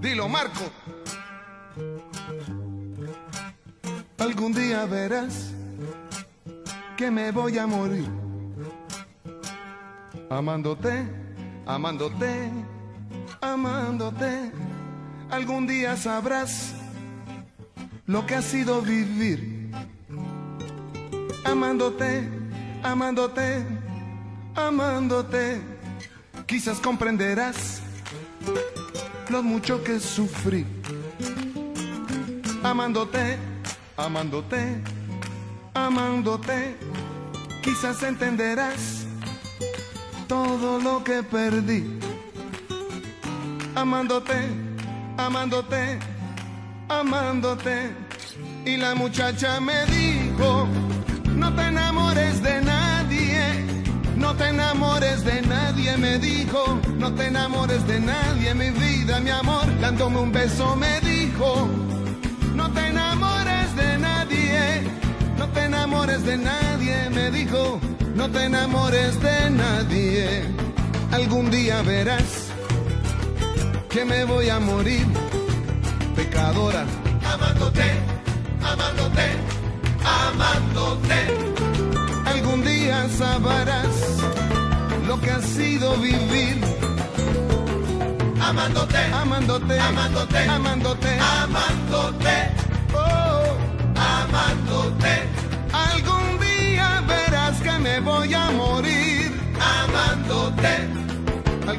Dilo, Marco. Algún día verás que me voy a morir. Amándote, amándote, amándote. Algún día sabrás lo que ha sido vivir. Amándote, amándote, amándote. Quizás comprenderás lo mucho que sufrí. Amándote, amándote, amándote. Quizás entenderás todo lo que perdí. Amándote, amándote, amándote. Y la muchacha me dijo, no te enamores de nadie, no te enamores de nadie, me dijo, no te enamores de nadie, mi vida, mi amor, dándome un beso me dijo, no te enamores de nadie, no te enamores de nadie, me dijo, no te enamores de nadie, algún día verás que me voy a morir, pecadora, amándote, amándote, amándote. Algún día sabrás lo que ha sido vivir. Amándote, amándote, amándote, amándote, amándote, oh,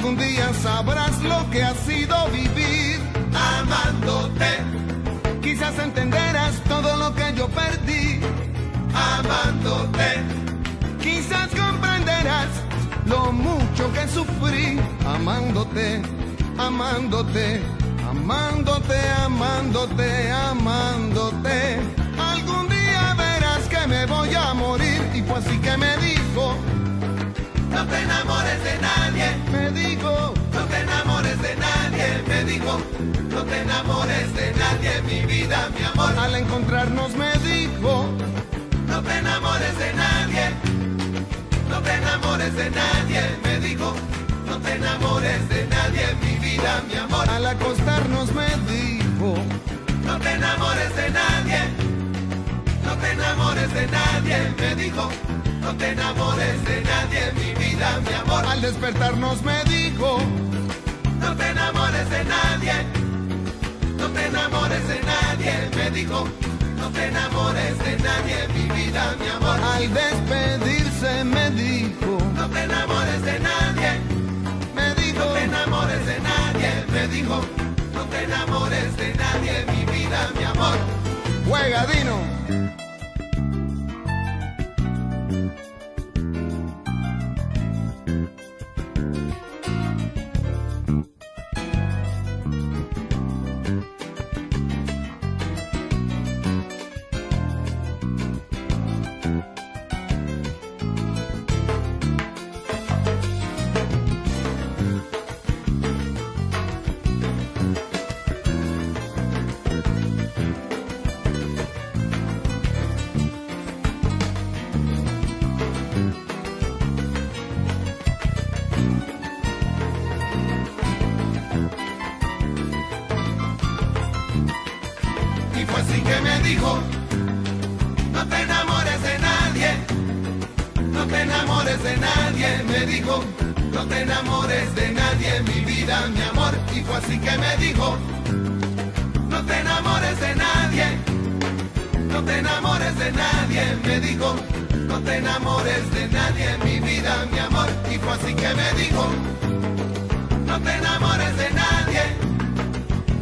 Algún día sabrás lo que ha sido vivir. Amándote. Quizás entenderás todo lo que yo perdí. Amándote. Quizás comprenderás lo mucho que sufrí. Amándote, amándote, amándote, amándote, amándote. Algún día verás que me voy a morir. Y fue así que me dijo. No te enamores de nadie, me dijo. No te enamores de nadie, me dijo. No te enamores de nadie, mi vida, mi amor. Al encontrarnos me dijo. No te enamores de nadie. No te enamores de nadie, me dijo. No te enamores de nadie, mi vida, mi amor. Al acostarnos me dijo. No te enamores de nadie. No te enamores de nadie, me dijo. No te enamores de nadie, mi vida, mi amor. Al despertarnos me dijo, no te enamores de nadie. No te enamores de nadie, me dijo. No te enamores de nadie, mi vida, mi amor. Al despedirse me dijo, no te enamores de nadie. Me dijo, no te enamores de nadie, me dijo. No te enamores de nadie, mi vida, mi amor. Juega, Dino. Y dijo, no te enamores de nadie, mi vida, mi amor. Y fue así que me dijo, no te enamores de nadie, no te enamores de nadie, me dijo, no te enamores de nadie, mi vida, mi amor. Y fue así que me dijo, no te enamores de nadie.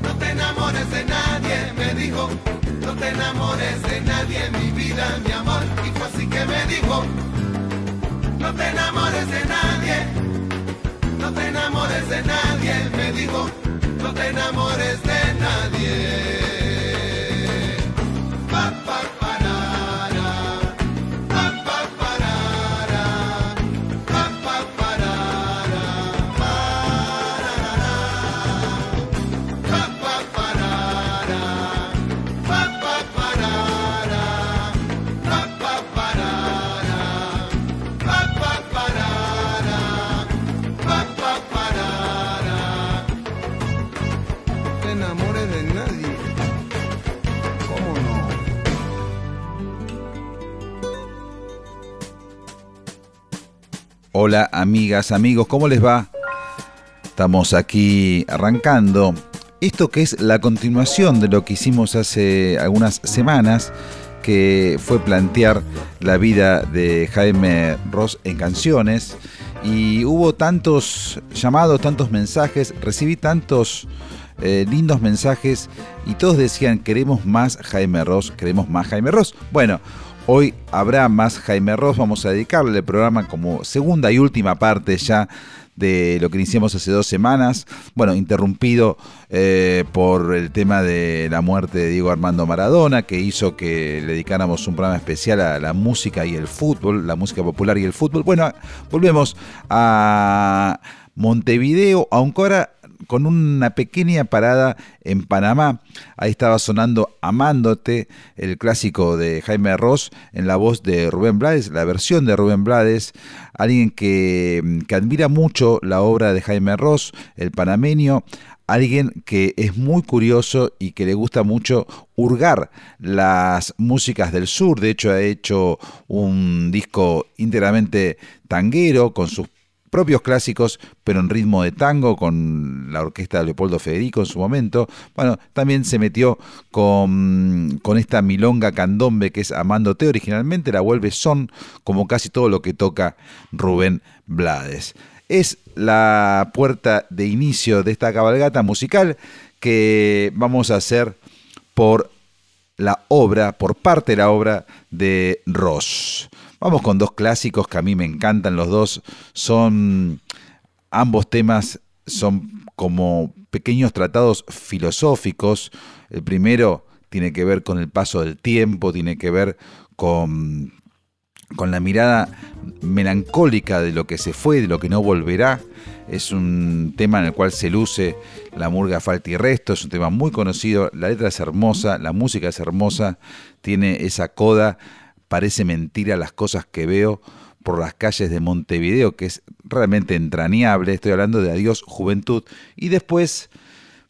No te enamores de nadie, me dijo. No te enamores de nadie, mi vida, mi amor. Y fue así que me dijo. No te enamores de nadie. No te enamores de nadie, me dijo. No te enamores de nadie. Hola amigas, amigos, ¿cómo les va? Estamos aquí arrancando esto que es la continuación de lo que hicimos hace algunas semanas, que fue plantear la vida de Jaime Ross en canciones. Y hubo tantos llamados, tantos mensajes, recibí tantos eh, lindos mensajes y todos decían queremos más Jaime Ross, queremos más Jaime Ross. Bueno, Hoy habrá más Jaime Ross, vamos a dedicarle el programa como segunda y última parte ya de lo que iniciamos hace dos semanas, bueno, interrumpido eh, por el tema de la muerte de Diego Armando Maradona, que hizo que le dedicáramos un programa especial a la música y el fútbol, la música popular y el fútbol. Bueno, volvemos a Montevideo, aunque ahora con una pequeña parada en Panamá. Ahí estaba sonando Amándote, el clásico de Jaime Ross, en la voz de Rubén Blades, la versión de Rubén Blades, alguien que, que admira mucho la obra de Jaime Ross, el panameño, alguien que es muy curioso y que le gusta mucho hurgar las músicas del sur. De hecho, ha hecho un disco íntegramente tanguero con sus propios clásicos, pero en ritmo de tango, con la orquesta de Leopoldo Federico en su momento. Bueno, también se metió con, con esta milonga candombe que es Amándote originalmente, la vuelve son, como casi todo lo que toca Rubén Blades. Es la puerta de inicio de esta cabalgata musical que vamos a hacer por la obra, por parte de la obra de Ross. Vamos con dos clásicos que a mí me encantan los dos. Son ambos temas son como pequeños tratados filosóficos. El primero tiene que ver con el paso del tiempo, tiene que ver con, con la mirada melancólica de lo que se fue, de lo que no volverá. Es un tema en el cual se luce la murga falta y resto, es un tema muy conocido, la letra es hermosa, la música es hermosa, tiene esa coda parece mentira las cosas que veo por las calles de Montevideo, que es realmente entrañable. Estoy hablando de Adiós Juventud. Y después,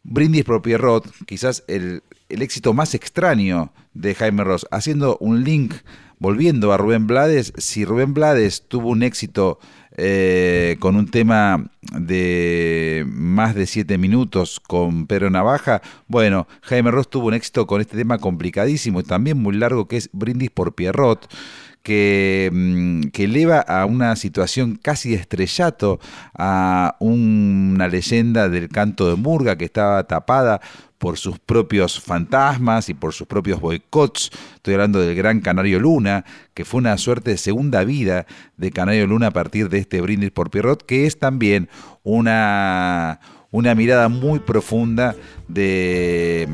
Brindis por Pierrot, quizás el, el éxito más extraño de Jaime Ross, haciendo un link, volviendo a Rubén Blades. Si Rubén Blades tuvo un éxito eh, con un tema de más de siete minutos con Pedro Navaja. Bueno, Jaime Ross tuvo un éxito con este tema complicadísimo y también muy largo que es Brindis por Pierrot. Que, mm, que, eleva a una situación casi estrellato a una leyenda del canto de Murga que estaba tapada por sus propios fantasmas y por sus propios boicots. Estoy hablando del gran Canario Luna, que fue una suerte de segunda vida de Canario Luna a partir de este brindis por Pierrot, que es también una, una mirada muy profunda de,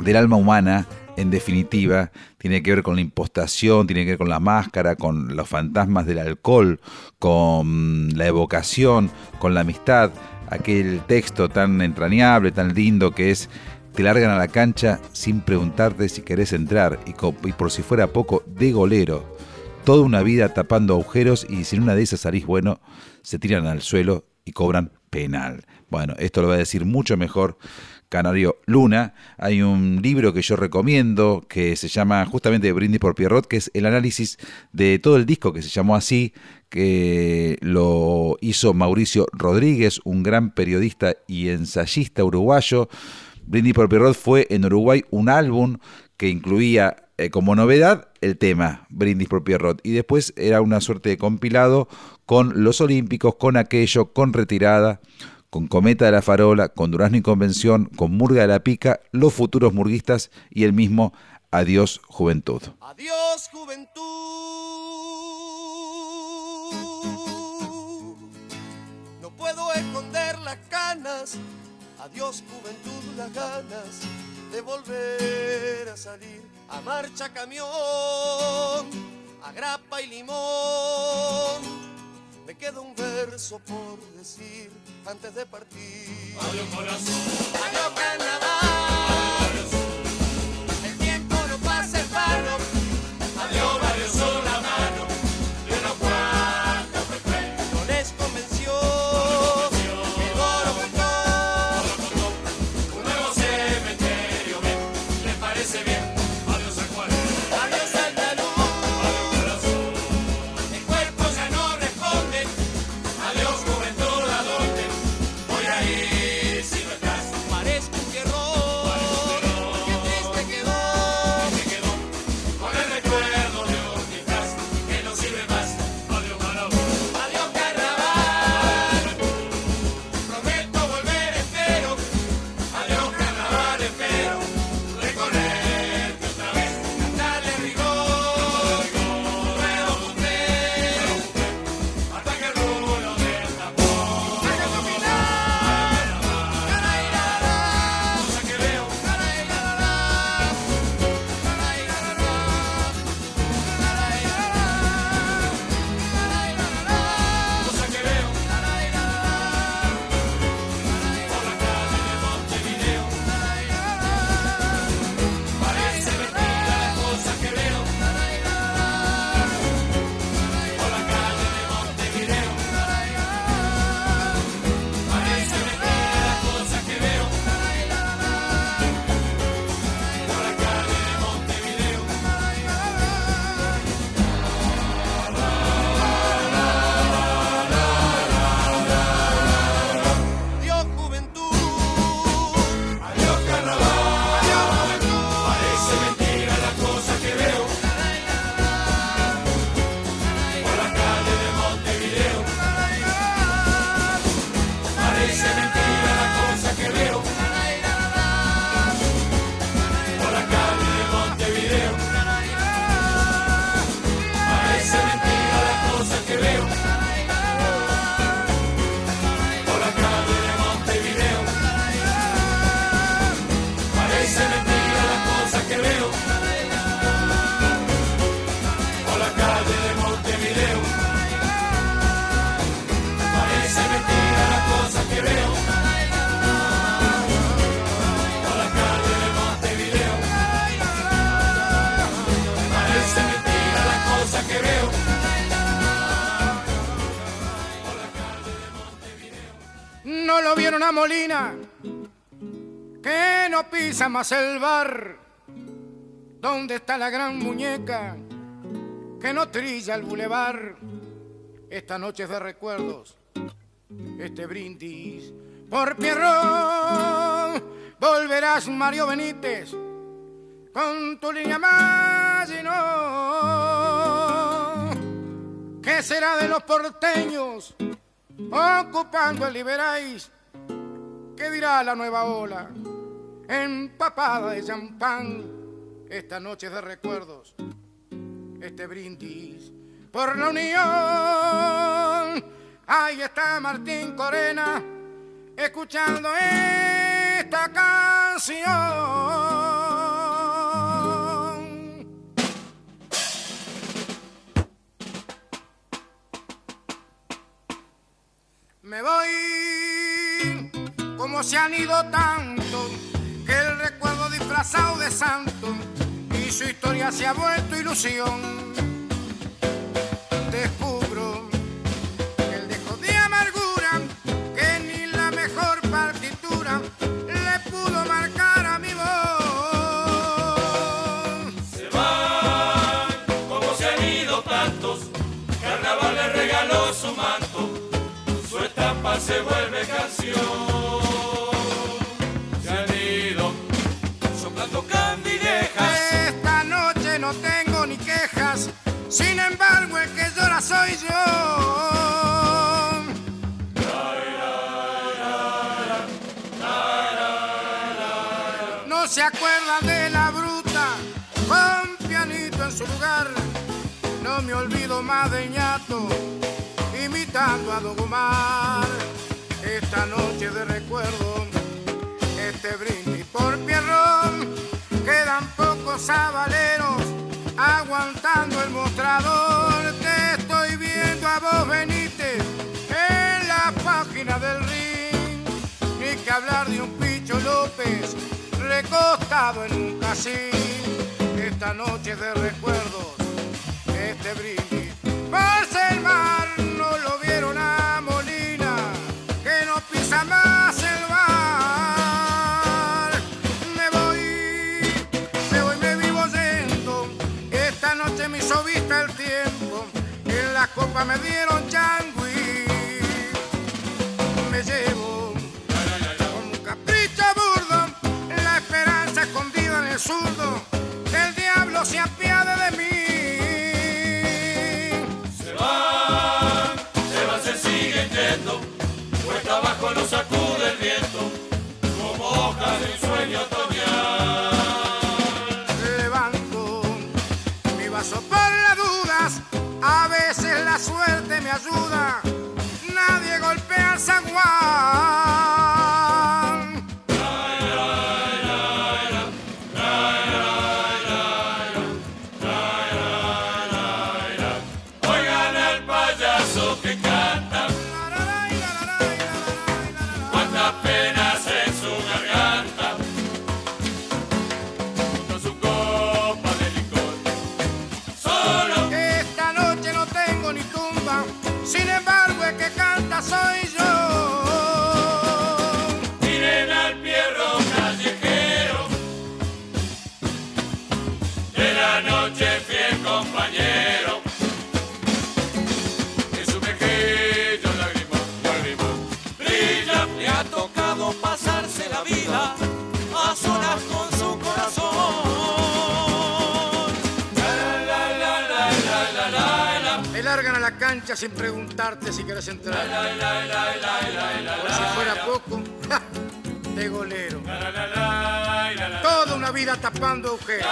del alma humana en definitiva, tiene que ver con la impostación, tiene que ver con la máscara, con los fantasmas del alcohol, con la evocación, con la amistad aquel texto tan entrañable, tan lindo que es te largan a la cancha sin preguntarte si querés entrar y, por si fuera poco, de golero. Toda una vida tapando agujeros y sin una de esas salís bueno, se tiran al suelo y cobran penal. Bueno, esto lo va a decir mucho mejor Canario Luna. Hay un libro que yo recomiendo que se llama justamente Brindis por Pierrot, que es el análisis de todo el disco que se llamó así, que lo hizo Mauricio Rodríguez, un gran periodista y ensayista uruguayo. Brindis por Pierrot fue en Uruguay un álbum que incluía eh, como novedad el tema Brindis por Pierrot y después era una suerte de compilado con los Olímpicos, con aquello, con retirada, con Cometa de la Farola, con Durazno y Convención, con Murga de la Pica, los futuros murguistas y el mismo Adiós Juventud. Adiós Juventud. Adiós Juventud, las ganas de volver a salir a marcha camión, a grapa y limón me queda un verso por decir antes de partir. Adiós corazón. Adiós carnaval. No vieron a Molina, que no pisa más el bar. ¿Dónde está la gran muñeca que no trilla el bulevar? Esta noche es de recuerdos, este brindis por Pierrón. Volverás Mario Benítez con tu línea más y no. ¿Qué será de los porteños ocupando el Liberáis? ¿Qué dirá la nueva ola? Empapada de champán, esta noche de recuerdos, este brindis por la unión. Ahí está Martín Corena escuchando esta canción. Me voy como se han ido tanto que el recuerdo disfrazado de santo y su historia se ha vuelto ilusión. No se acuerdan de la bruta, con pianito en su lugar. No me olvido más de ñato, imitando a Don Omar. Esta noche de recuerdo, este brindis por Pierrón. Quedan pocos sabaleros aguantando el mostrador. Viendo vos, Benítez, en la página del ring. Ni que hablar de un Picho López recostado en un casín. Esta noche de recuerdos, este brindis. Me dieron changui. Me llevo con un capricho burdo la esperanza escondida en el zurdo. El diablo se apiade Nadie golpea al zaguán. Cancha sin preguntarte si quieres entrar. Por si fuera poco, ¡ja! de golero. Toda una vida tapando agujeros.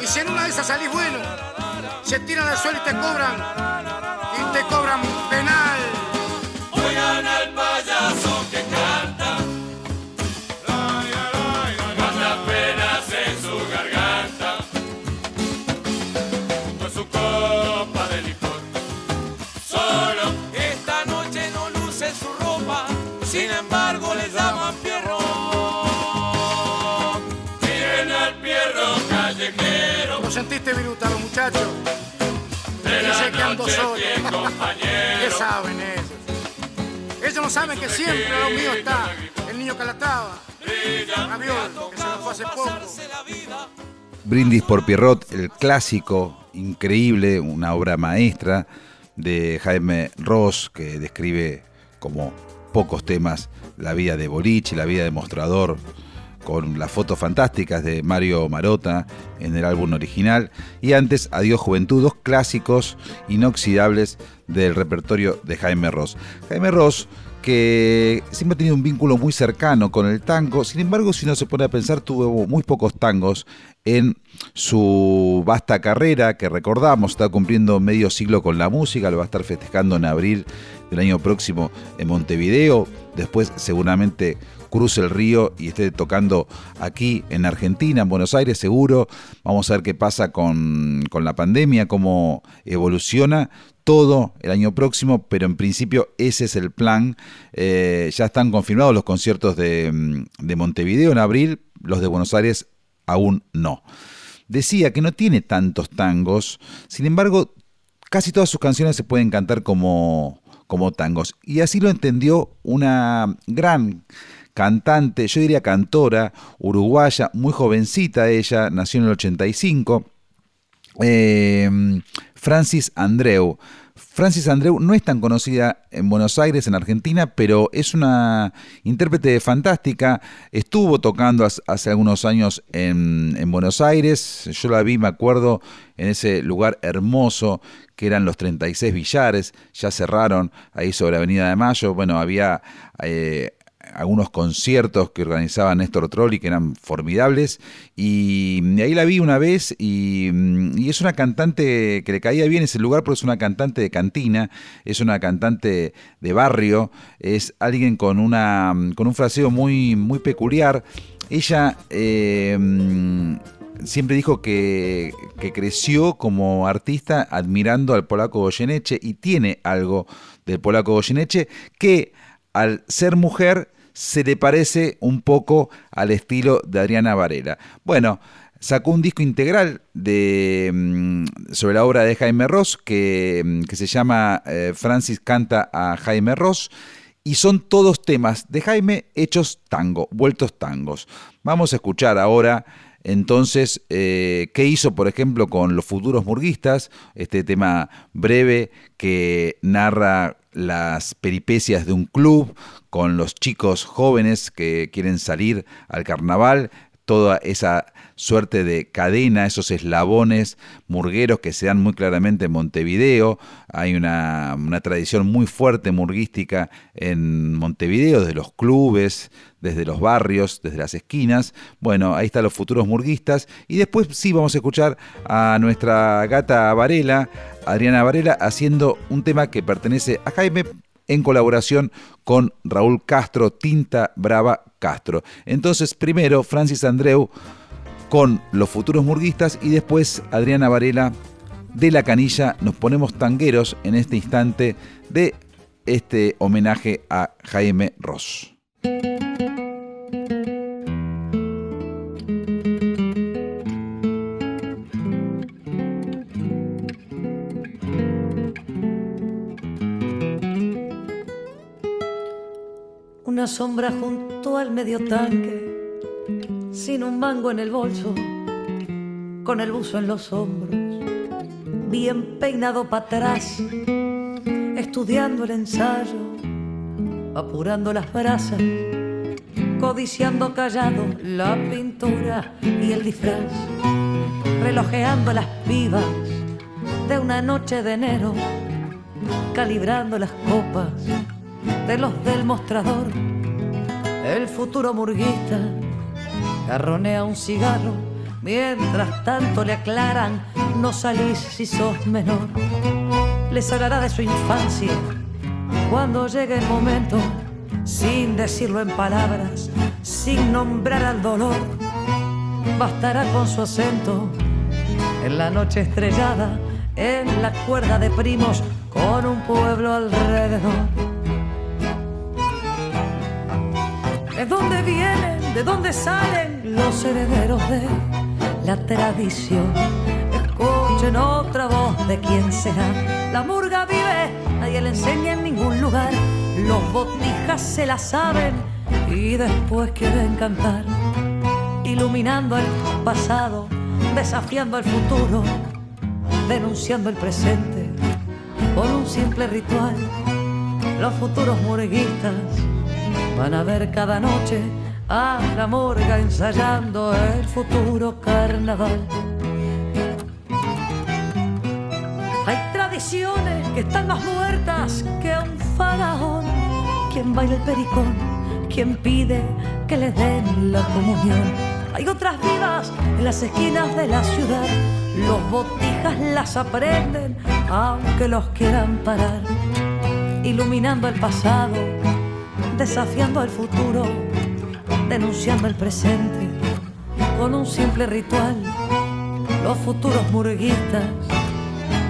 Y si en una de esas salís bueno, se tiran al suelo y te cobran. Y te cobran penal. Callejero. ¿Lo sentiste, Viruta, los muchachos? De la Dice que ando solo. ¿Qué saben ellos? Ellos no saben que siempre a lo mío está el niño Calatrava, Gaviol, que se lo fue hace poco. Brindis por Pierrot, el clásico, increíble, una obra maestra de Jaime Ross, que describe como pocos temas la vida de Bolich, la vida de Mostrador, con las fotos fantásticas de Mario Marota en el álbum original, y antes Adiós Juventud, dos clásicos inoxidables del repertorio de Jaime Ross. Jaime Ross que siempre ha tenido un vínculo muy cercano con el tango, sin embargo si uno se pone a pensar tuvo muy pocos tangos en su vasta carrera que recordamos, está cumpliendo medio siglo con la música, lo va a estar festejando en abril del año próximo en Montevideo, después seguramente cruce el río y esté tocando aquí en Argentina, en Buenos Aires, seguro. Vamos a ver qué pasa con, la pandemia, cómo evoluciona todo el año próximo, pero en principio ese es el plan. Eh, ya están confirmados los conciertos de, de Montevideo en abril, los de Buenos Aires aún no. Decía que no tiene tantos tangos, sin embargo, casi todas sus canciones se pueden cantar como, como tangos. Y así lo entendió una gran cantante, yo diría cantora, uruguaya, muy jovencita ella, nació en el 85, em, Francis Andreu. Francis Andreu no es tan conocida en Buenos Aires, en Argentina, pero es una intérprete fantástica. Estuvo tocando hace algunos años en, en, Buenos Aires. Yo la vi, me acuerdo, en ese lugar hermoso que eran los 36 billares. Ya cerraron ahí sobre Avenida de Mayo. Bueno, había eh, algunos conciertos que organizaba Néstor Trolli que eran formidables y, ahí la vi una vez y, es una cantante que le caía bien ese lugar porque es una cantante de cantina, es una cantante de barrio, es alguien con, una, con un fraseo muy, muy peculiar. Ella eh, siempre dijo que, creció como artista admirando al polaco Goyeneche y tiene algo del polaco Goyeneche que al ser mujer se le parece un poco al estilo de Adriana Varela. Bueno, sacó un disco integral mm, sobre la obra de Jaime Ross que, mm, se llama eh, Francis canta a Jaime Ross y son todos temas de Jaime hechos tango, vueltos tangos. Vamos a escuchar ahora entonces, eh, ¿qué hizo, por ejemplo, con los futuros murguistas? Este tema breve que narra las peripecias de un club con los chicos jóvenes que quieren salir al carnaval, toda esa suerte de cadena, esos eslabones murgueros que se dan muy claramente en Montevideo. Hay una, tradición muy fuerte murguística en Montevideo, desde los clubes, desde los barrios, desde las esquinas. Bueno, ahí están los futuros murguistas. Y después sí vamos a escuchar a nuestra gata Varela, Adriana Varela, haciendo un tema que pertenece a Jaime en colaboración con Raúl Castro, Tinta Brava Castro. Entonces, primero Francis Andreu con los futuros murguistas y después Adriana Varela de la canilla. Nos ponemos tangueros en este instante de este homenaje a Jaime Ross. Una sombra junto al medio tanque sin un mango en el bolso, con el buzo en los hombros, bien peinado para atrás, estudiando el ensayo, apurando las brasas, codiciando callado la pintura y el disfraz, relojeando las pibas de una noche de enero, calibrando las copas de los del mostrador, el futuro murguista carronea un cigarro, mientras tanto le aclaran, no salís si sos menor. Les hablará de su infancia cuando llegue el momento, sin decirlo en palabras, sin nombrar al dolor. Bastará con su acento en la noche estrellada, en la cuerda de primos, con un pueblo alrededor. ¿De dónde vienen? ¿De dónde salen los herederos de la tradición? Escuchen otra voz de quién será. La murga vive, nadie le enseña en ningún lugar. Los botijas se la saben y después quieren cantar, iluminando el pasado, desafiando el futuro, denunciando el presente con un simple ritual. Los futuros murguistas van a ver cada noche a la morga ensayando el futuro carnaval. Hay tradiciones que están más muertas que un faraón. Quien baila el pericón, quien pide que le den la comunión. Hay otras vivas en las esquinas de la ciudad. Los botijas las aprenden, aunque los quieran parar. Iluminando el pasado, desafiando el futuro, denunciando el presente con un simple ritual. Los futuros murguistas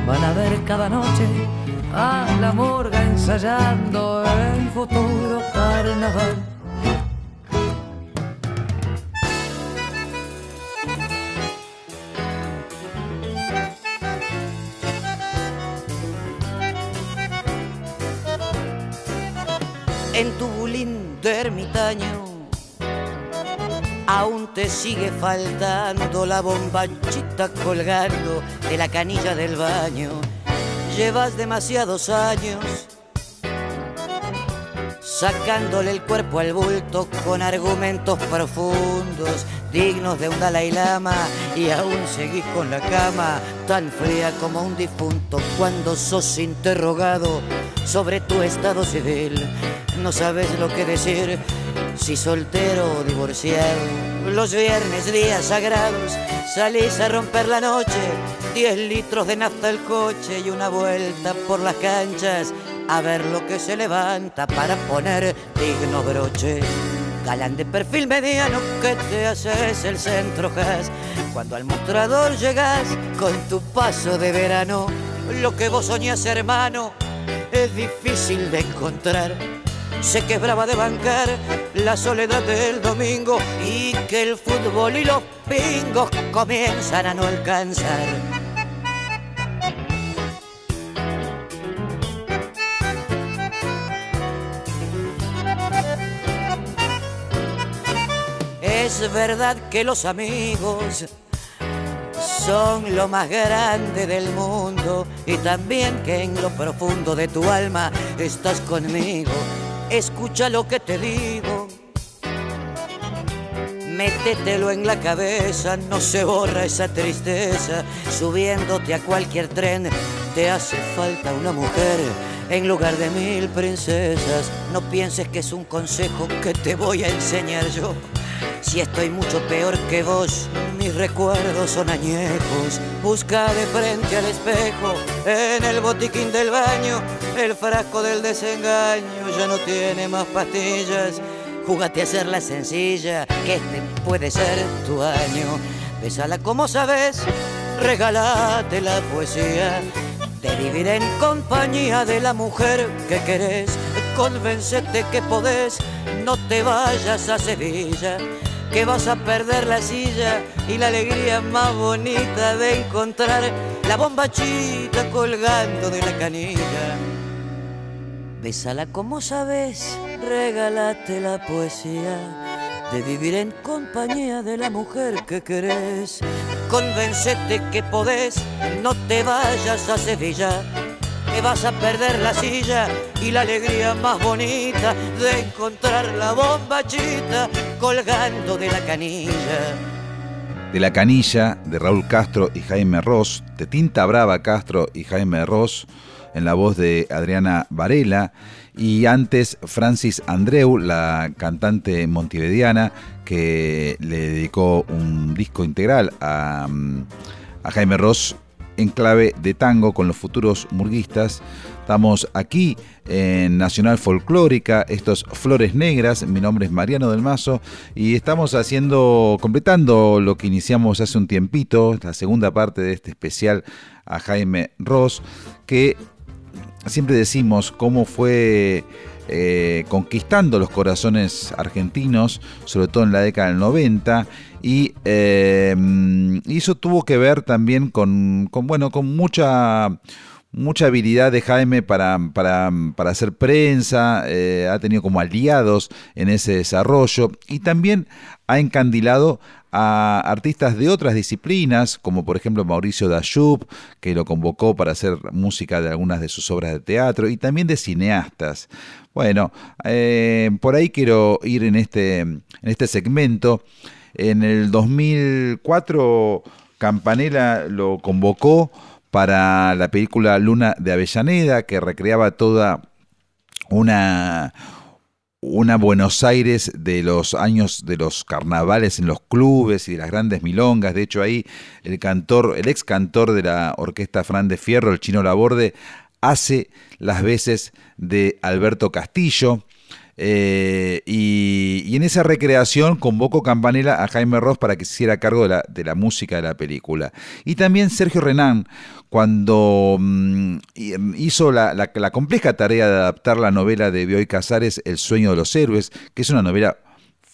van a ver cada noche a la morga ensayando el futuro carnaval. Ermitaño aún te sigue faltando la bombachita colgando de la canilla del baño. Llevas demasiados años sacándole el cuerpo al bulto con argumentos profundos, dignos de un Dalai Lama, y aún seguís con la cama tan fría como un difunto cuando sos interrogado sobre tu estado civil. No sabes lo que decir si soltero o divorciado. Los viernes, días sagrados, salís a romper la noche, 10 litros de nafta al coche y una vuelta por las canchas a ver lo que se levanta para poner digno broche. Galán de perfil mediano que te haces el centro gas. Cuando al mostrador llegas con tu paso de verano, lo que vos soñás hermano es difícil de encontrar se quebraba de bancar la soledad del domingo y que el fútbol y los pingos comienzan a no alcanzar. Es verdad que los amigos son lo más grande del mundo y también que en lo profundo de tu alma estás conmigo escucha lo que te digo. Métetelo en la cabeza, no se borra esa tristeza. Subiéndote a cualquier tren, te hace falta una mujer en lugar de mil princesas. No pienses que es un consejo que te voy a enseñar yo. Si estoy mucho peor que vos, mis recuerdos son añejos. Busca de frente al espejo, en el botiquín del baño, el frasco del desengaño ya no tiene más pastillas. Júgate a hacerla sencilla, que este puede ser tu año. Bésala como sabes, regálate la poesía. De vivir en compañía de la mujer que querés, convencete que podés, no te vayas a Sevilla que vas a perder la silla y la alegría más bonita de encontrar la bombachita colgando de la canilla. Bésala como sabes, regálate la poesía de vivir en compañía de la mujer que querés. Convencete que podés, no te vayas a Sevilla que vas a perder la silla y la alegría más bonita de encontrar la bombachita colgando de la canilla. De la canilla de Raúl Castro y Jaime Ross, de Tinta Brava Castro y Jaime Ross, en la voz de Adriana Varela, y antes Francis Andreu, la cantante montivediana, que le dedicó un disco integral a, a Jaime Ross en clave de tango con los futuros murguistas. Estamos aquí en Nacional Folclórica, estos Flores Negras. Mi nombre es Mariano del Mazo y estamos haciendo, completando lo que iniciamos hace un tiempito, la segunda parte de este especial a Jaime Ross, que siempre decimos cómo fue eh, conquistando los corazones argentinos, sobre todo en la década del 90, eh, y, eso tuvo que ver también con, bueno, con mucha mucha habilidad de Jaime para, para, para hacer prensa, eh, ha tenido como aliados en ese desarrollo y también ha encandilado a artistas de otras disciplinas, como por ejemplo Mauricio Dayub, que lo convocó para hacer música de algunas de sus obras de teatro, y también de cineastas. Bueno, eh, por ahí quiero ir en este, en este segmento. En el 2004 Campanella lo convocó para la película Luna de Avellaneda, que recreaba toda una, Buenos Aires de los años de los carnavales en los clubes y de las grandes milongas. De hecho, ahí el cantor, el ex cantor de la orquesta Fran de Fierro, el chino Laborde, hace las veces de Alberto Castillo. Eh, y, en esa recreación convocó Campanella a Jaime Ross para que se hiciera cargo de la, de la música de la película. Y también Sergio Renán, cuando mm, hizo la, la, compleja tarea de adaptar la novela de Bioy Casares, El sueño de los héroes, que es una novela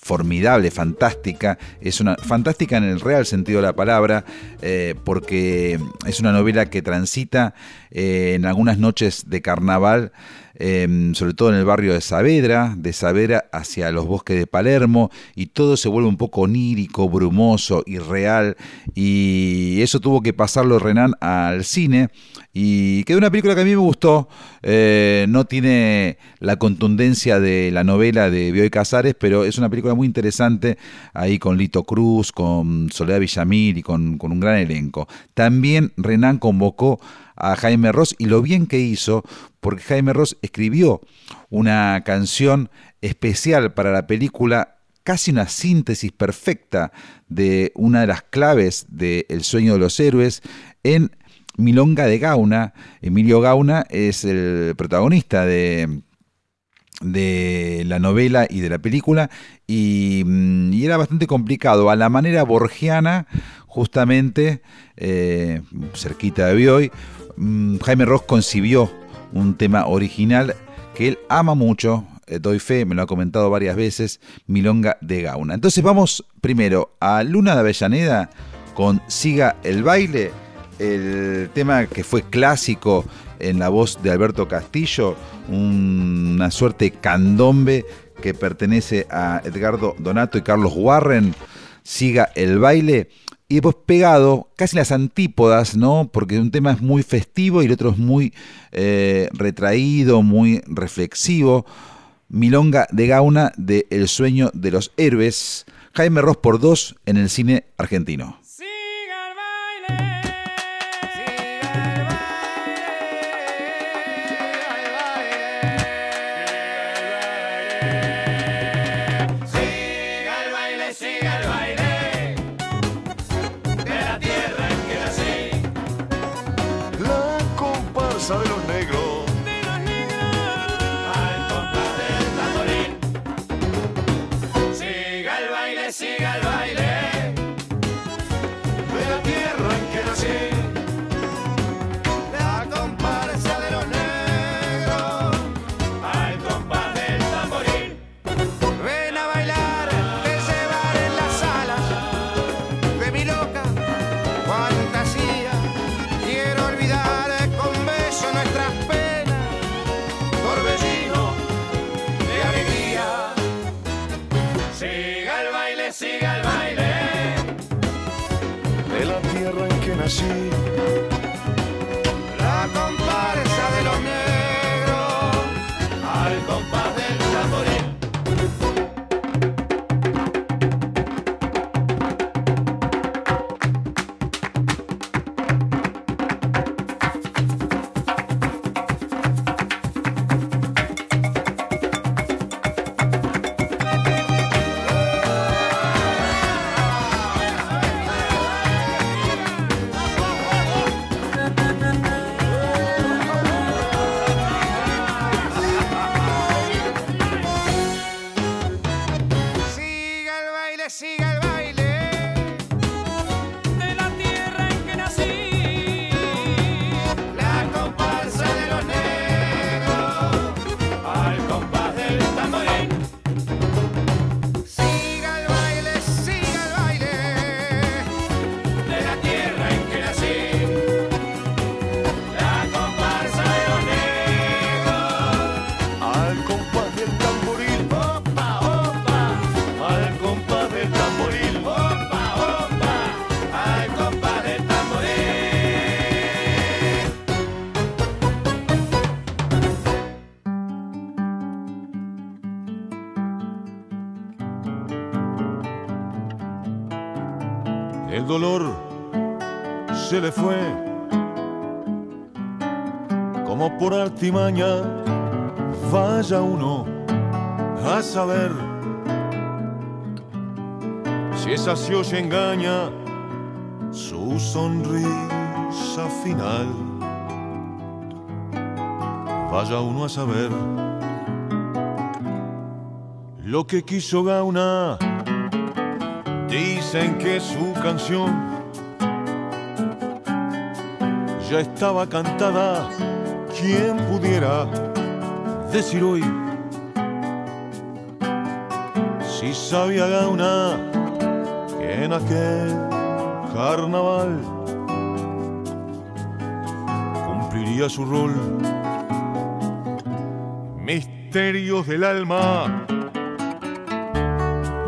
formidable, fantástica, es una fantástica en el real sentido de la palabra, eh, porque es una novela que transita eh, en algunas noches de carnaval Em, sobre todo en el barrio de Saavedra, de Saavedra hacia los bosques de Palermo, y todo se vuelve un poco onírico, brumoso, irreal, y eso tuvo que pasarlo Renan al cine, y quedó una película que a mí me gustó, eh, no tiene la contundencia de la novela de Bioy Casares, pero es una película muy interesante, ahí con Lito Cruz, con Soledad Villamil y con, con un gran elenco. También Renan convocó a Jaime Ross y lo bien que hizo, porque Jaime Ross escribió una canción especial para la película, casi una síntesis perfecta de una de las claves de El sueño de los héroes en Milonga de Gauna. Emilio Gauna es el protagonista de, de la novela y de la película y, mm, era bastante complicado. A la manera borgiana, justamente, eh, cerquita de Bioy, Jaime Ross concibió un tema original que él ama mucho, eh, doy fe, me lo ha comentado varias veces, Milonga de Gauna. Entonces vamos primero a Luna de Avellaneda con Siga el baile, el tema que fue clásico en la voz de Alberto Castillo, una suerte candombe que pertenece a Edgardo Donato y Carlos Warren, Siga el baile y después pegado, casi las antípodas, ¿no? Porque un tema es muy festivo y el otro es muy eh, retraído, muy reflexivo. Milonga de Gauna de El sueño de los héroes. Jaime Ross por dos en el cine argentino. Artimaña vaya uno a saber si esa se oye engaña su sonrisa final. Vaya uno a saber lo que quiso Gauna. Dicen que su canción ya estaba cantada ¿Quién pudiera decir hoy si sabía Gauna que en aquel carnaval cumpliría su rol? Misterios del alma.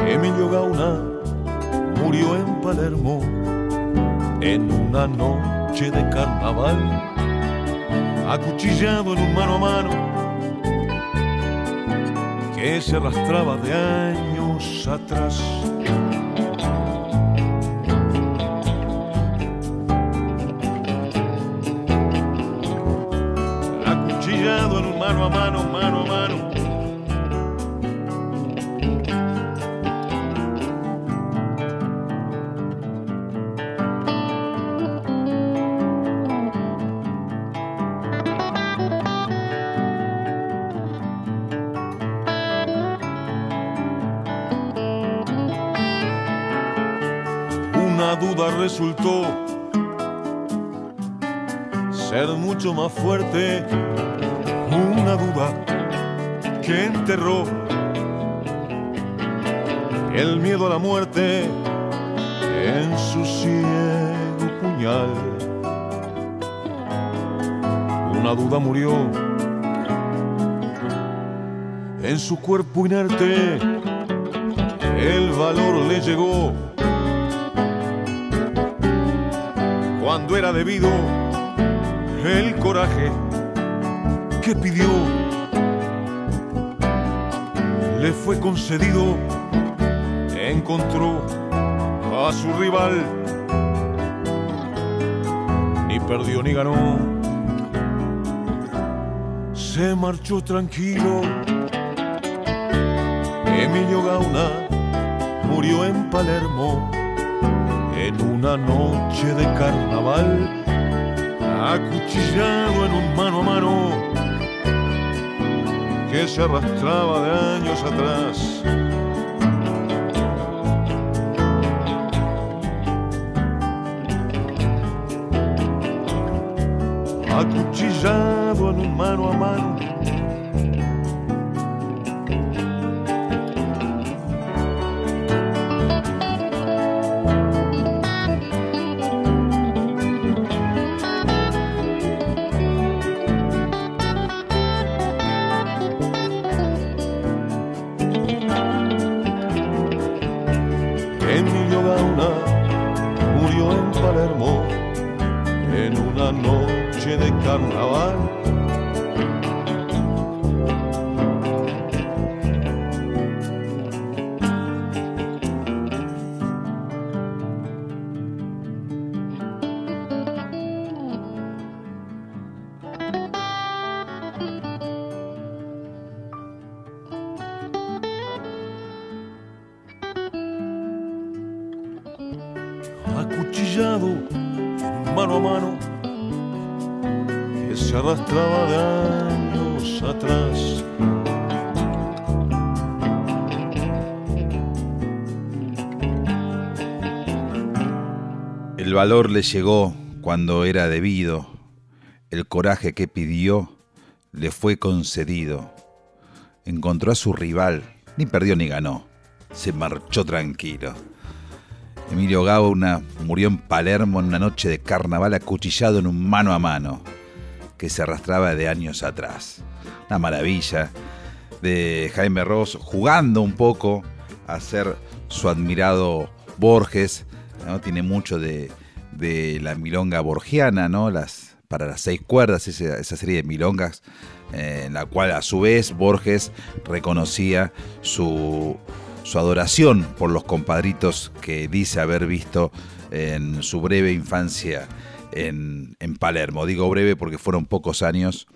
Emilio Gauna murió en Palermo en una noche de carnaval acuchillado en un mano a mano que se arrastraba de años atrás. Acuchillado en un mano a mano, mano a mano. Resultó ser mucho más fuerte. Una duda que enterró el miedo a la muerte en su ciego puñal. Una duda murió en su cuerpo inerte. El valor le llegó cuando era debido el coraje que pidió. Le fue concedido encontró a su rival. Ni perdió ni ganó. Se marchó tranquilo. Emilio Gauna murió en Palermo en una noche de carnaval, acuchillado en un mano a mano que se arrastraba de años atrás. Valor le llegó cuando era debido, el coraje que pidió le fue concedido. Encontró a su rival, ni perdió ni ganó, se marchó tranquilo. Emilio Gauna murió en Palermo en una noche de carnaval acuchillado en un mano a mano que se arrastraba de años atrás. Una maravilla de Jaime Ross jugando un poco a ser su admirado Borges. ¿no? Tiene mucho de, de la milonga borgiana, ¿no? Las, para las seis cuerdas, esa, esa serie de milongas eh, en la cual a su vez Borges reconocía su, su adoración por los compadritos que dice haber visto en su breve infancia en, en Palermo. Digo breve porque fueron pocos años,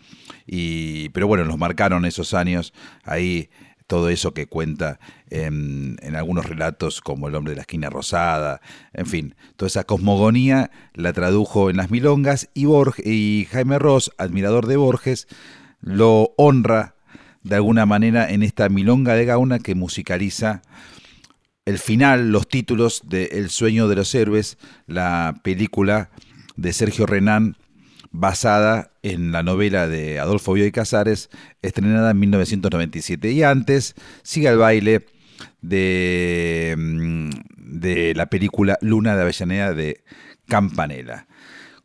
y, pero bueno, nos marcaron esos años ahí todo eso que cuenta en, algunos relatos como El hombre de la esquina rosada, en fin, toda esa cosmogonía la tradujo en las milongas y, Borges, y Jaime Ross, admirador de Borges, lo honra de alguna manera en esta milonga de Gauna que musicaliza el final, los títulos de El sueño de los héroes, la película de Sergio Renán basada en la novela de Adolfo Bioy Casares, estrenada en 1997. Y antes, sigue el baile de, mm, de la película Luna de Avellaneda de Campanella.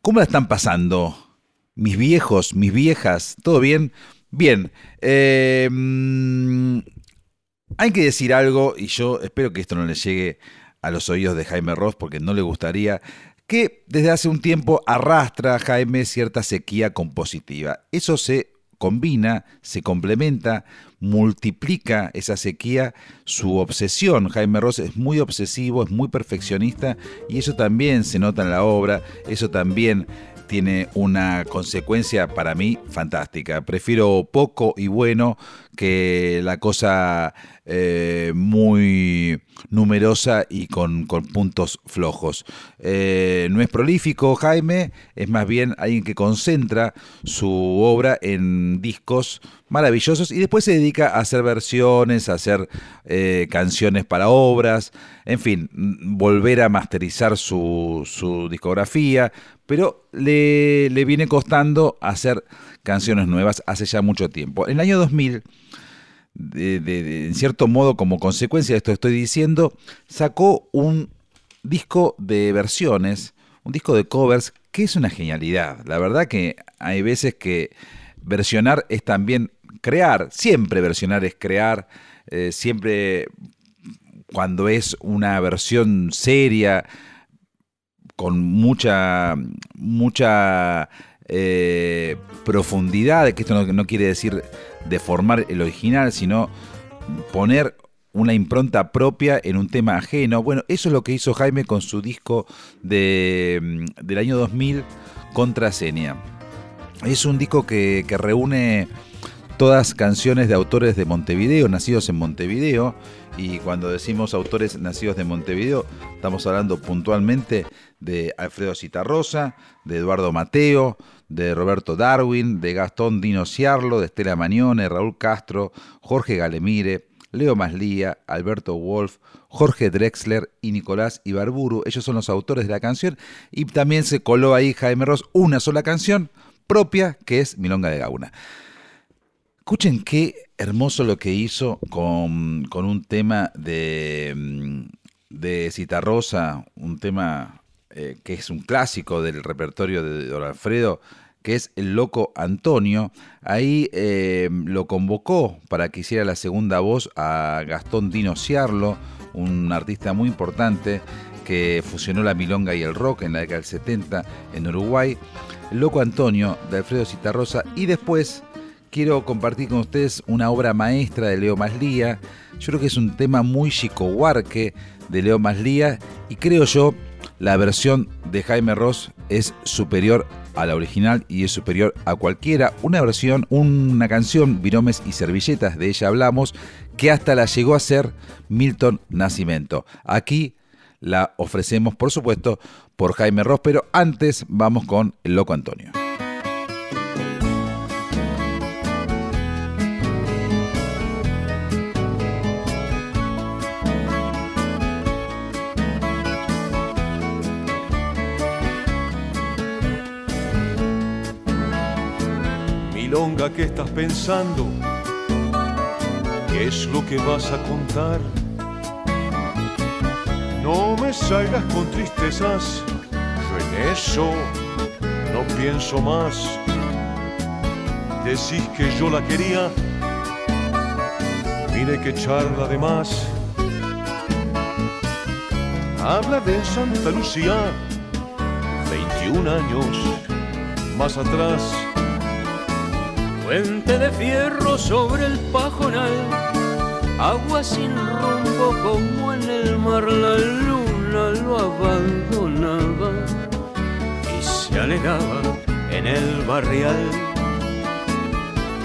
¿Cómo la están pasando? Mis viejos, mis viejas, ¿todo bien? Bien. Eh, mm, hay que decir algo, y yo espero que esto no le llegue a los oídos de Jaime Ross, porque no le gustaría que desde hace un tiempo arrastra a Jaime cierta sequía compositiva. Eso se combina, se complementa, multiplica esa sequía, su obsesión. Jaime Ross es muy obsesivo, es muy perfeccionista y eso también se nota en la obra, eso también tiene una consecuencia para mí fantástica. Prefiero poco y bueno que la cosa eh, muy numerosa y con, con puntos flojos. Eh, no es prolífico Jaime, es más bien alguien que concentra su obra en discos maravillosos y después se dedica a hacer versiones, a hacer eh, canciones para obras, en fin, volver a masterizar su, su discografía, pero le, le, viene costando hacer canciones nuevas hace ya mucho tiempo. En el año 2000, de, en cierto modo, como consecuencia de esto estoy diciendo, sacó un disco de versiones, un disco de covers, que es una genialidad. La verdad que hay veces que versionar es también crear, siempre versionar es crear, eh, siempre cuando es una versión seria, con mucha, mucha eh, profundidad, que esto no, quiere decir deformar el original, sino poner una impronta propia en un tema ajeno. Bueno, eso es lo que hizo Jaime con su disco de, del año 2000, Contraseña. Es un disco que, que reúne todas canciones de autores de Montevideo, nacidos en Montevideo, y cuando decimos autores nacidos de Montevideo, estamos hablando puntualmente de Alfredo Citarrosa, de Eduardo Mateo, de Roberto Darwin, de Gastón Dino Ciarlo, de Estela Mañone, Raúl Castro, Jorge Galemire, Leo Maslía, Alberto Wolf, Jorge Drexler y Nicolás Ibarburu. Ellos son los autores de la canción. Y también se coló ahí Jaime Ross una sola canción propia que es Milonga de Gauna. Escuchen qué hermoso lo que hizo con, con un tema de, de Citarrosa, un tema eh, que es un clásico del repertorio de Don Alfredo, que es El Loco Antonio. Ahí eh, lo convocó para que hiciera la segunda voz a Gastón Dino Ciarlo, un artista muy importante que fusionó la milonga y el rock en la década del 70 en Uruguay. El Loco Antonio de Alfredo Citarrosa y después quiero compartir con ustedes una obra maestra de Leo Maslía. Yo creo que es un tema muy chicohuarque de Leo Maslía y creo yo la versión de Jaime Ross es superior a la original y es superior a cualquiera. Una versión, una canción, Viromes y Servilletas, de ella hablamos, que hasta la llegó a ser Milton Nacimiento. Aquí la ofrecemos, por supuesto, por Jaime Ross, pero antes vamos con el Loco Antonio. Milonga que estás pensando? ¿Qué es lo que vas a contar? No me salgas con tristezas, yo en eso no pienso más. Decís que yo la quería, mire que charla de más. Habla de Santa Lucía, 21 años más atrás puente de fierro sobre el pajonal, agua sin rumbo como en el mar la luna lo abandonaba y se alegaba en el barrial.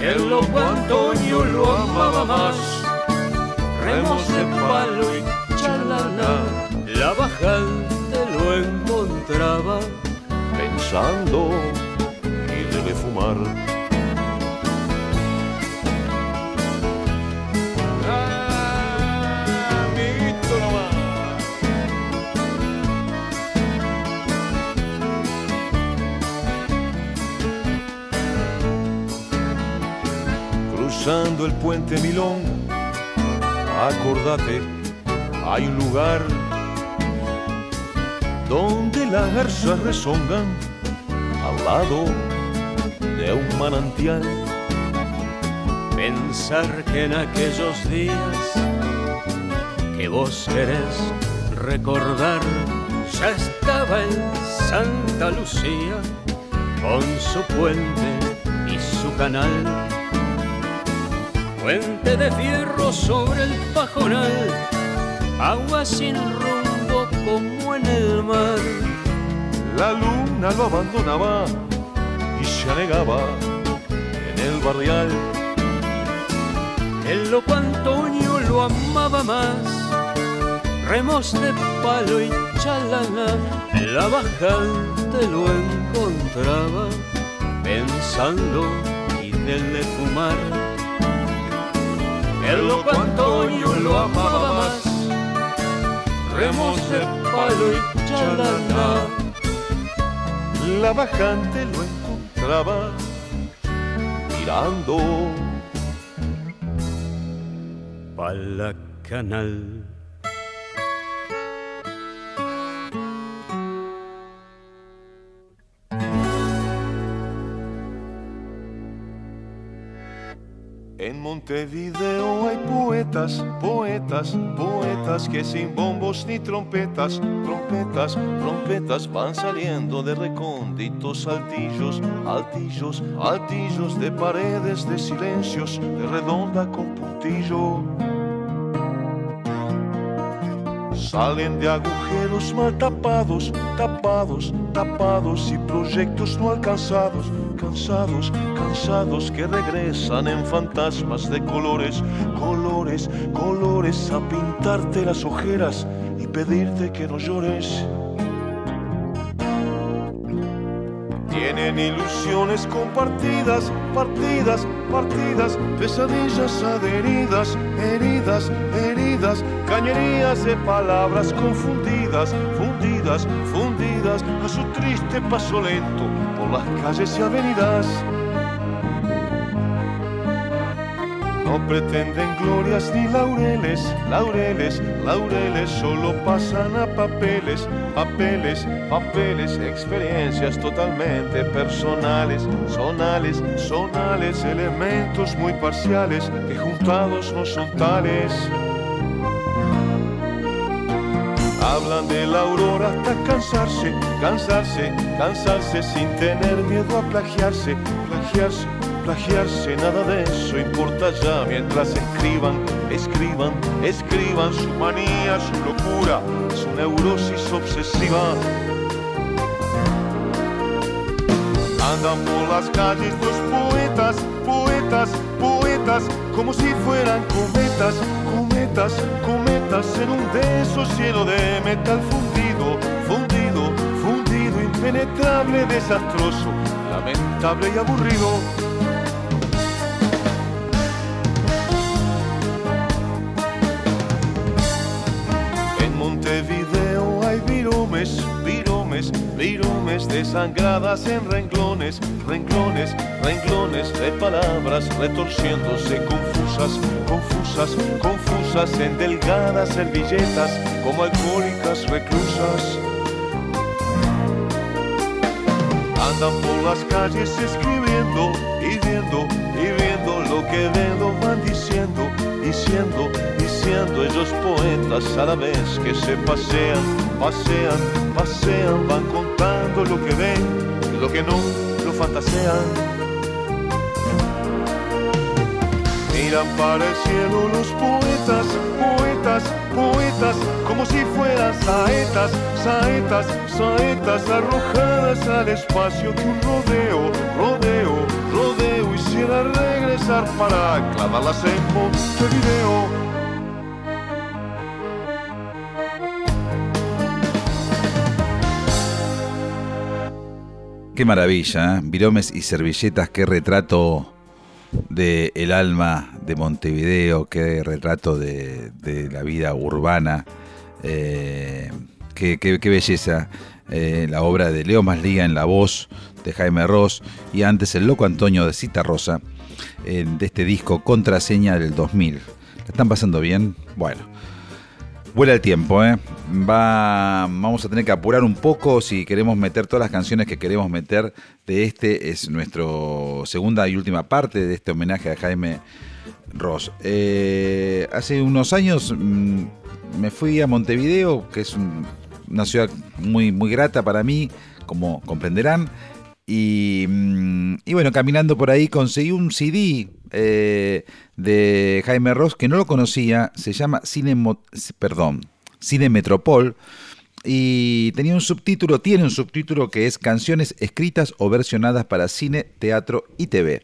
El loco Antonio lo amaba más, remos de palo y chalana, la bajante lo encontraba pensando y debe fumar el puente Milón, acordate, hay un lugar donde las garzas rezongan al lado de un manantial. Pensar que en aquellos días que vos querés recordar, ya estaba en Santa Lucía con su puente y su canal puente de fierro sobre el pajonal, agua sin rumbo como en el mar. La luna lo abandonaba y se anegaba en el barrial. El loco Antonio lo amaba más, remos de palo y chalana, la bajante lo encontraba pensando y de fumar el loco Antonio lo amaba más. Remos de palo y chalana. La bajante lo encontraba mirando para la canal. Montevideo hay poetas, poetas, poetas que sin bombos ni trompetas, trompetas, trompetas van saliendo de recónditos altillos, altillos, altillos de paredes de silencios, de redonda con puntillo. Salen de agujeros mal tapados, tapados, tapados y proyectos no alcanzados, cansados, cansados que regresan en fantasmas de colores, colores, colores a pintarte las ojeras y pedirte que no llores. Ilusiones compartidas, partidas, partidas, pesadillas adheridas, heridas, heridas, cañerías de palabras confundidas, fundidas, fundidas a su triste paso lento por las calles y avenidas. No pretenden glorias ni laureles, laureles, laureles, solo pasan a papeles, papeles, papeles, experiencias totalmente personales, sonales, sonales, elementos muy parciales que juntados no son tales. Hablan de la aurora hasta cansarse, cansarse, cansarse sin tener miedo a plagiarse, plagiarse, plagiarse, nada de eso importa ya mientras escriban, escriban, escriban su manía, su locura, su neurosis obsesiva. Andan por las calles los poetas, poetas, poetas, como si fueran cometas, cometas, cometas en un beso cielo de metal fundido, fundido, fundido, impenetrable, desastroso, lamentable y aburrido. Viromes desangradas en renglones, renglones, renglones de palabras retorciéndose confusas, confusas, confusas en delgadas servilletas como alcohólicas reclusas. Andan por las calles escribiendo y viendo y viendo lo que ven, lo van diciendo, diciendo, diciendo ellos poetas a la vez que se pasean, pasean, pasean, van lo que ven, lo que no, lo fantasean. Miran para el cielo los poetas, poetas, poetas, como si fueran saetas, saetas, saetas arrojadas al espacio de un rodeo, rodeo, rodeo. Hiciera regresar para clavarlas en Montevideo. Maravilla, ¿eh? Viromes y servilletas, qué retrato de el alma de Montevideo, qué retrato de, la vida urbana, eh, qué, belleza. Eh, la obra de Leo Masliga en la voz de Jaime Ross y antes el loco Antonio de Cita Rosa de este disco Contraseña del 2000. ¿La están pasando bien? Bueno, vuela el tiempo, ¿eh? Va, vamos a tener que apurar un poco si queremos meter todas las canciones que queremos meter de este. Es nuestra segunda y última parte de este homenaje a Jaime Ross. Eh, hace unos años mm, me fui a Montevideo, que es una ciudad muy, muy grata para mí, como comprenderán. Y, mm, bueno, caminando por ahí conseguí un CD eh, de Jaime Ross que no lo conocía, se llama Cine, perdón, Cine Metropol. Y tenía un subtítulo, tiene un subtítulo que es Canciones escritas o versionadas para cine, teatro y TV.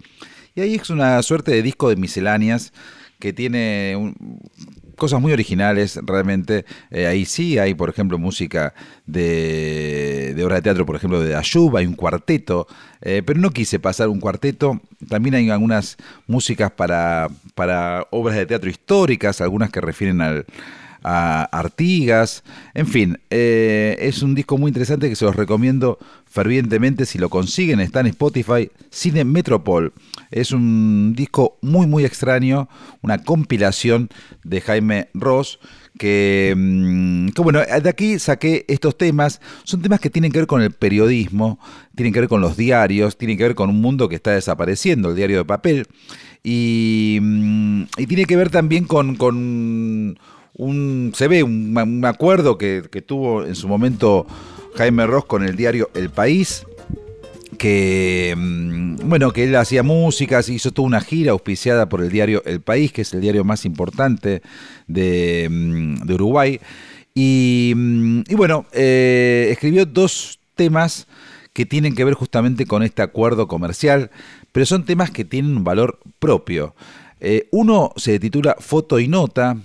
Y ahí es una suerte de disco de misceláneas que tiene cosas muy originales, realmente. Eh, ahí sí hay, por ejemplo, música de, de obra de teatro, por ejemplo, de Ayub, hay un cuarteto, eh, pero no quise pasar un cuarteto. También hay algunas músicas para, para obras de teatro históricas, algunas que refieren al, a Artigas. En fin, eh, es un disco muy interesante que se los recomiendo fervientemente si lo consiguen. Está en Spotify, Cine Metropol. Es un disco muy, muy extraño, una compilación de Jaime Ross. Que, mm, que, bueno, de aquí saqué estos temas. Son temas que tienen que ver con el periodismo, tienen que ver con los diarios, tienen que ver con un mundo que está desapareciendo, el diario de papel. Y, mm, y tiene que ver también con, con un, se ve un, acuerdo que, tuvo en su momento Jaime Ross con el diario El País, que mm, bueno, que él hacía música, hizo toda una gira auspiciada por el diario El País, que es el diario más importante de, mm, Uruguay. Y, mm, bueno, eh, escribió dos temas que tienen que ver justamente con este acuerdo comercial, pero son temas que tienen un valor propio. Eh, uno se titula Foto y Nota,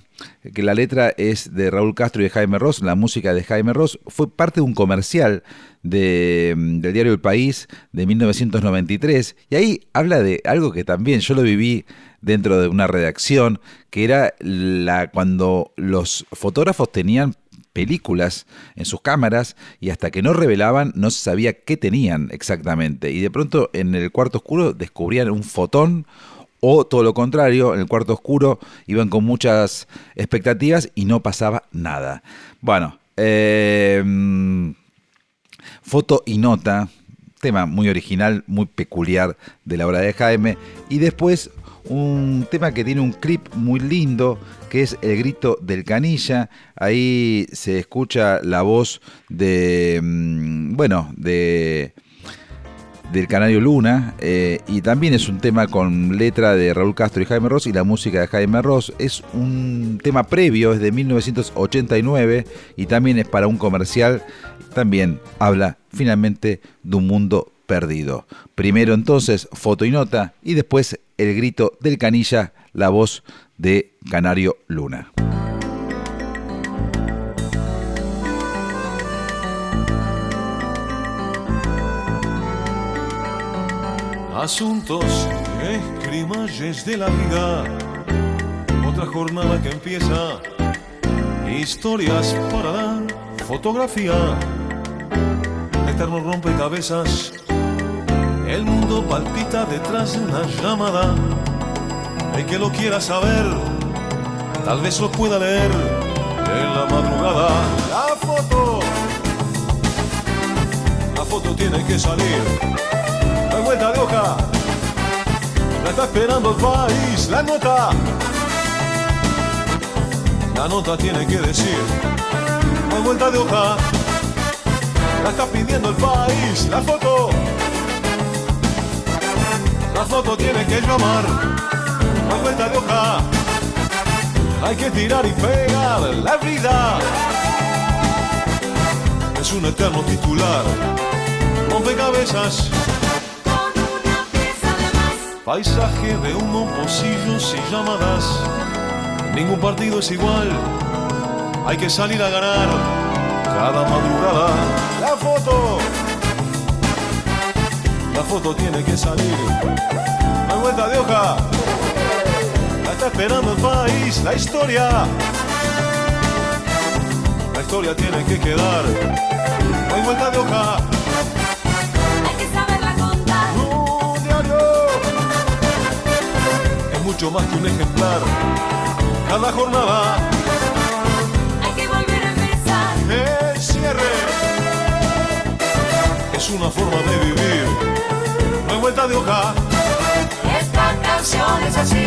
que la letra es de Raúl Castro y de Jaime Ross, la música de Jaime Ross, fue parte de un comercial de, mm, del diario El País de 1993, y ahí habla de algo que también yo lo viví dentro de una redacción, que era la, cuando los fotógrafos tenían películas en sus cámaras y hasta que no revelaban no se sabía qué tenían exactamente. Y de pronto en el cuarto oscuro descubrían un fotón o todo lo contrario, en el cuarto oscuro iban con muchas expectativas y no pasaba nada. Bueno, em, foto y nota, tema muy original, muy peculiar de la obra de Jaime. Y después un tema que tiene un clip muy lindo, que es El grito del canilla. Ahí se escucha la voz de, mm, bueno, de del Canario Luna eh, y también es un tema con letra de Raúl Castro y Jaime Ross y la música de Jaime Ross. Es un tema previo, es de 1989 y también es para un comercial. También habla finalmente de un mundo perdido. Primero entonces foto y nota y después el grito del canilla, la voz de Canario Luna. Asuntos, escrimalles de la vida, otra jornada que empieza, historias para dar, fotografía, eterno rompecabezas, el mundo palpita detrás de una llamada, el que lo quiera saber, tal vez lo pueda leer en la madrugada. La foto, la foto tiene que salir está esperando el país, la nota. La nota tiene que decir, hay vuelta de hoja. La está pidiendo el país, la foto. La foto tiene que llamar, hay vuelta de hoja. Hay que tirar y pegar la vida. Es un eterno titular. Rompecabezas. Con Paisaje de humo, pocillos y llamadas. Ningún partido es igual. Hay que salir a ganar cada madrugada. La foto. La foto tiene que salir. Hay vuelta de hoja. La está esperando el país, la historia. La historia tiene que quedar. No hay vuelta de hoja. Mucho más que un ejemplar. Cada jornada Hay que volver a empezar. el cierre es una forma de vivir. No hay vuelta de hoja. Esta canción es así.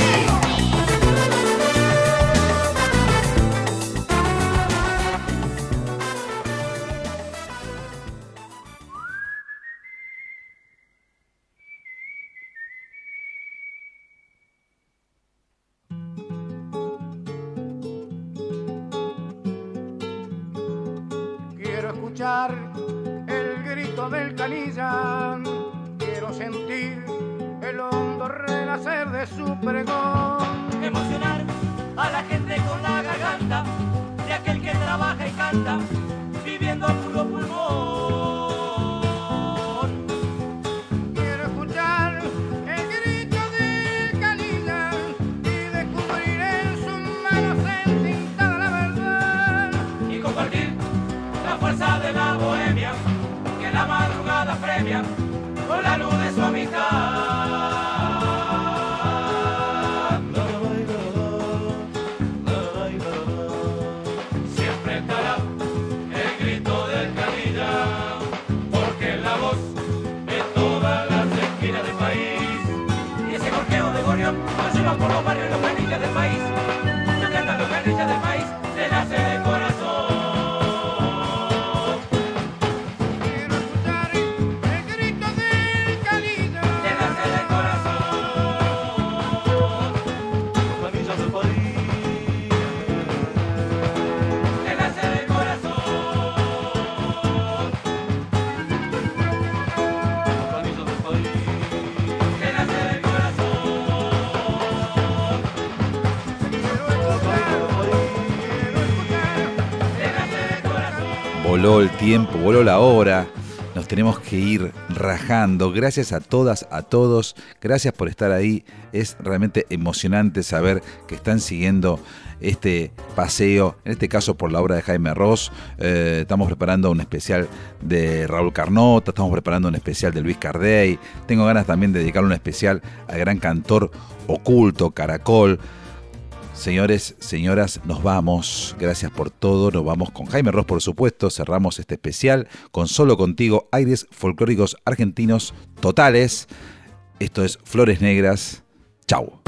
Sentir el hondo renacer de su pregón. Emocionar a la gente con la garganta de aquel que trabaja y canta, viviendo a puro pulmón. Quiero escuchar el grito del canilla y descubrir en sus manos entintada la verdad. y compartir la fuerza de la bohemia que la madrugada premia Voló el tiempo, voló la hora. Nos tenemos que ir rajando. Gracias a todas, a todos. Gracias por estar ahí. Es realmente emocionante saber que están siguiendo este paseo, en este caso por la obra de Jaime Ross. Eh, estamos preparando un especial de Raúl Carnota, estamos preparando un especial de Luis Cardey. Tengo ganas también de dedicarle un especial al gran cantor oculto, Caracol. Señores, señoras, nos vamos. Gracias por todo. Nos vamos con Jaime Ross, por supuesto. Cerramos este especial con Solo Contigo, aires folclóricos argentinos totales. Esto es Flores Negras. Chau.